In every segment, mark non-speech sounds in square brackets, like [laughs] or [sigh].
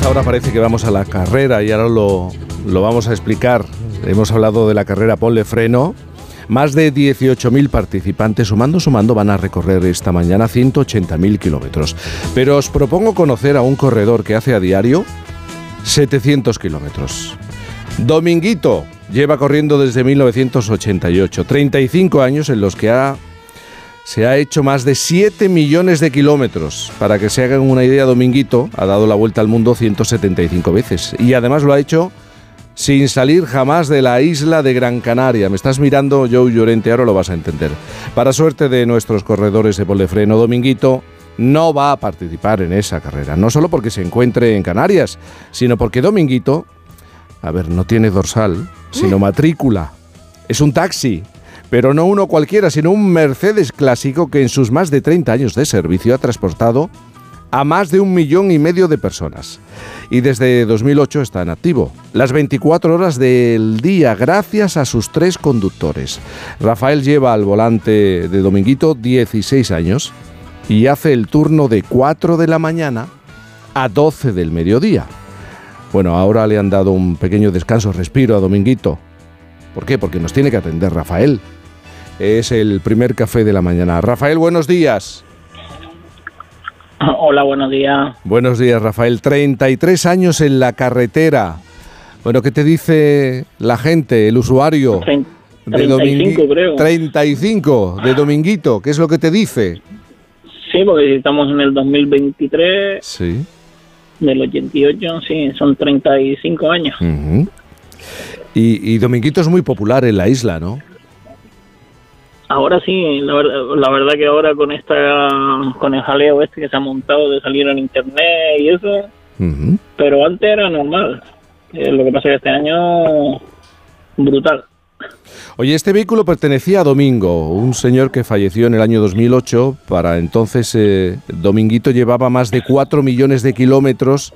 esta hora parece que vamos a la carrera y ahora lo, lo vamos a explicar. Hemos hablado de la carrera Ponle Freno. Más de 18.000 participantes, sumando, sumando, van a recorrer esta mañana 180.000 kilómetros. Pero os propongo conocer a un corredor que hace a diario 700 kilómetros. Dominguito lleva corriendo desde 1988, 35 años en los que ha se ha hecho más de 7 millones de kilómetros. Para que se hagan una idea, Dominguito ha dado la vuelta al mundo 175 veces. Y además lo ha hecho sin salir jamás de la isla de Gran Canaria. Me estás mirando, Joe Llorente, ahora lo vas a entender. Para suerte de nuestros corredores de polefreno, Dominguito no va a participar en esa carrera. No solo porque se encuentre en Canarias, sino porque Dominguito, a ver, no tiene dorsal, sino matrícula. Es un taxi pero no uno cualquiera, sino un Mercedes clásico que en sus más de 30 años de servicio ha transportado a más de un millón y medio de personas. Y desde 2008 está en activo, las 24 horas del día, gracias a sus tres conductores. Rafael lleva al volante de Dominguito 16 años y hace el turno de 4 de la mañana a 12 del mediodía. Bueno, ahora le han dado un pequeño descanso, respiro a Dominguito. ¿Por qué? Porque nos tiene que atender Rafael es el primer café de la mañana. Rafael, buenos días. Hola, buenos días. Buenos días, Rafael. 33 años en la carretera. Bueno, ¿qué te dice la gente, el usuario? 35, creo. 35 de Dominguito. ¿Qué es lo que te dice? Sí, porque estamos en el 2023. Sí. Del 88, sí, son 35 años. y, y Dominguito es muy popular en la isla, ¿no? Ahora sí, la verdad, la verdad que ahora con esta con el jaleo este que se ha montado de salir en internet y eso, pero antes era normal. Eh, lo que pasa es que este año brutal. Oye, este vehículo pertenecía a Domingo, un señor que falleció en el año 2008. Para entonces, eh, Dominguito llevaba más de 4 millones de kilómetros.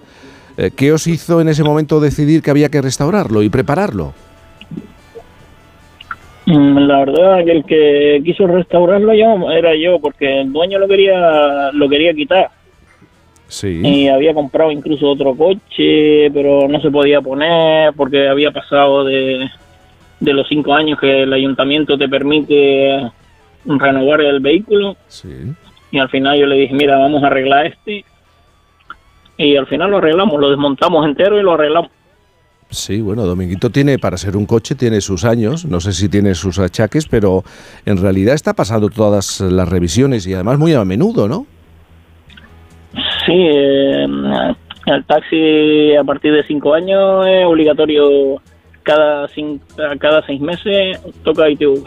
Eh, ¿Qué os hizo en ese momento decidir que había que restaurarlo y prepararlo? Mm, la verdad que el que quiso restaurarlo yo era yo, porque el dueño lo quería lo quería quitar. Sí. Y había comprado incluso otro coche, pero no se podía poner porque había pasado de, de los cinco años que el ayuntamiento te permite renovar el vehículo. Sí. Y al final yo le dije, mira, vamos a arreglar este. Y al final lo arreglamos, lo desmontamos entero y lo arreglamos. Sí, bueno, Dominguito tiene, para ser un coche, tiene sus años, no sé si tiene sus achaques, pero en realidad está pasando todas las revisiones y además muy a menudo, ¿no? Sí, eh, el taxi a partir de cinco años es obligatorio cada, cada seis meses toca ITV.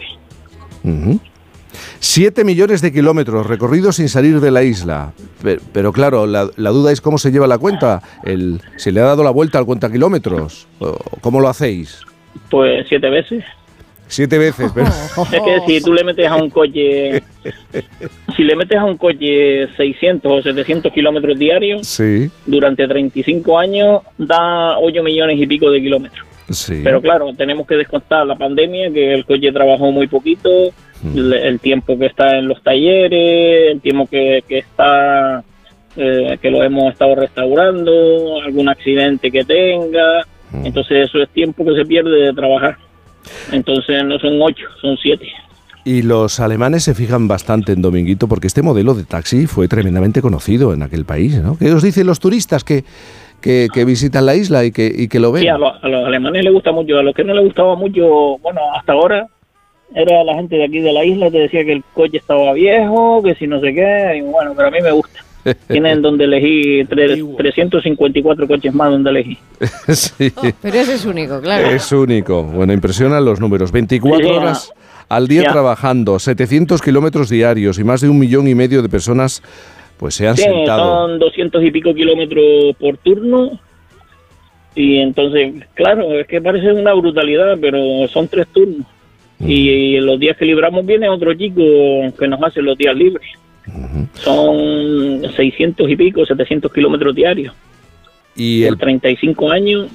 Siete millones de kilómetros recorridos sin salir de la isla. Pero, claro, la, duda es cómo se lleva la cuenta. El, ¿Se le ha dado la vuelta al cuenta kilómetros? ¿Cómo lo hacéis? Pues siete veces. Siete veces, pero... [laughs] Es que si tú le metes a un coche, [laughs] si le metes a un coche 600 o 700 kilómetros diarios, sí. durante 35 años da 8 millones y pico de kilómetros. Sí. Pero claro, tenemos que descontar la pandemia, que el coche trabajó muy poquito, mm. el, tiempo que está en los talleres, el tiempo que, que está, eh, que lo hemos estado restaurando, algún accidente que tenga. Mm. Entonces eso es tiempo que se pierde de trabajar. Entonces no son ocho, son siete. Y los alemanes se fijan bastante en Dominguito porque este modelo de taxi fue tremendamente conocido en aquel país, ¿no? ¿Qué os dicen los turistas que, que, visitan la isla y que, y que lo ven? Sí, a, los alemanes les gusta mucho, a los que no les gustaba mucho, bueno, hasta ahora era la gente de aquí de la isla que decía que el coche estaba viejo, que si no sé qué, y bueno, pero a mí me gusta. [laughs] Tienen donde elegí 354 coches más donde elegí. [laughs] sí. Oh, pero ese es único, claro. Es único. Bueno, impresionan los números. 24 horas al día trabajando, 700 kilómetros diarios y más de un millón y medio de personas pues se han sí, sentado. Son 200 y pico kilómetros por turno. Y entonces, claro, es que parece una brutalidad, pero son tres turnos. Y, los días que libramos viene otro chico que nos hace los días libres. Son 600 y pico, 700 kilómetros diarios. Y el 35 años.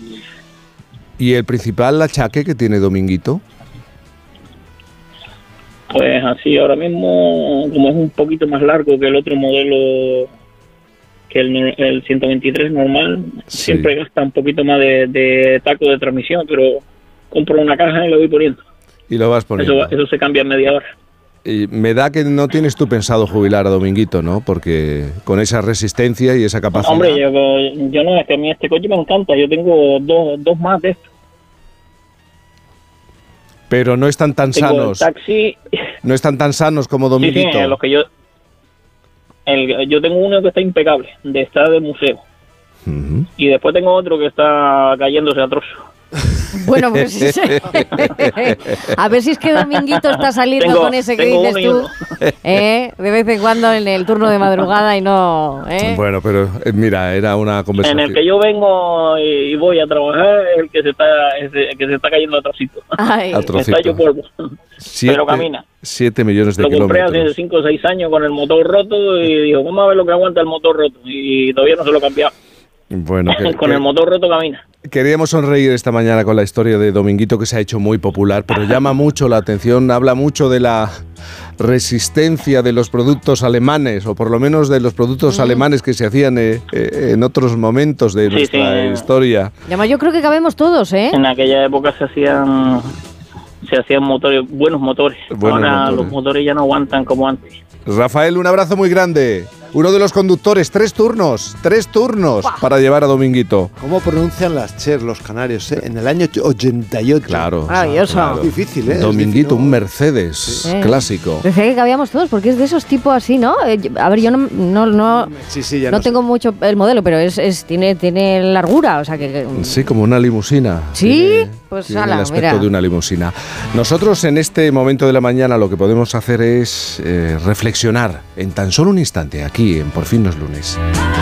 ¿Y el principal achaque que tiene Dominguito? Pues así, ahora mismo, como es un poquito más largo que el otro modelo que el, el 123 normal siempre gasta un poquito más de, de, taco de transmisión, pero compro una caja y lo voy poniendo. Y lo vas poniendo. Eso, eso se cambia en media hora. Y me da que no tienes tú pensado jubilar a Dominguito, ¿no? Porque con esa resistencia y esa capacidad. Hombre, yo, yo no, es que a mí este coche me encanta. Yo tengo dos, dos más de estos. Pero no están tan tengo sanos. El taxi. [laughs] No están tan sanos como Dominguito. Sí, sí, los que yo. El, yo tengo uno que está impecable, de estar de museo. Uh -huh. Y después tengo otro que está cayéndose a trozos. Bueno, pues a ver si es que Dominguito está saliendo Tengo- con ese que dices tú. ¿eh? de vez en cuando en el turno de madrugada y no... ¿eh? Bueno, pero eh, mira, era una En conversación. el que yo vengo y, voy a trabajar es el que se está, es el que se está cayendo a trocito. Ay, A tro- Trocito. Está polvo. Siete- pero camina. Siete millones de Lo compré hace kilómetros. 5 o 6 años con el motor roto y digo, vamos a ver lo que aguanta el motor roto. Y todavía no se lo he cambiado. Bueno, [laughs] que- con que- el motor roto camina. Queríamos sonreír esta mañana con la historia de Dominguito que se ha hecho muy popular, pero llama [laughs] mucho la atención, habla mucho de la resistencia de los productos alemanes, o por lo menos de los productos alemanes que se hacían eh, eh, en otros momentos de Sí, nuestra sí. historia. Además, yo creo que cabemos todos, ¿eh? En aquella época se hacían se hacían motores, buenos motores. Buenos Ahora motores. los motores ya no aguantan como antes. Rafael, un abrazo muy grande. Uno de los conductores, tres turnos, tres turnos para llevar a Dominguito. ¿Cómo pronuncian las Cher los canarios? eh? En el año 88. Claro. Maravilloso. claro. Difícil, ¿eh? Dominguito, un. Mercedes Sí. clásico. Decía que cabíamos todos, porque es de esos tipos así, ¿no? Eh, A ver, yo no, no, no, Sí, sí, ya no no sé. tengo mucho el modelo, pero es, es tiene, tiene largura, o sea que... que- Sí, como una limusina. ¿Sí? Tiene- Pues, tiene ala, el aspecto mira. de una limusina. Nosotros en este momento de la mañana lo que podemos hacer es eh, reflexionar en tan solo un instante aquí en Por fin los lunes.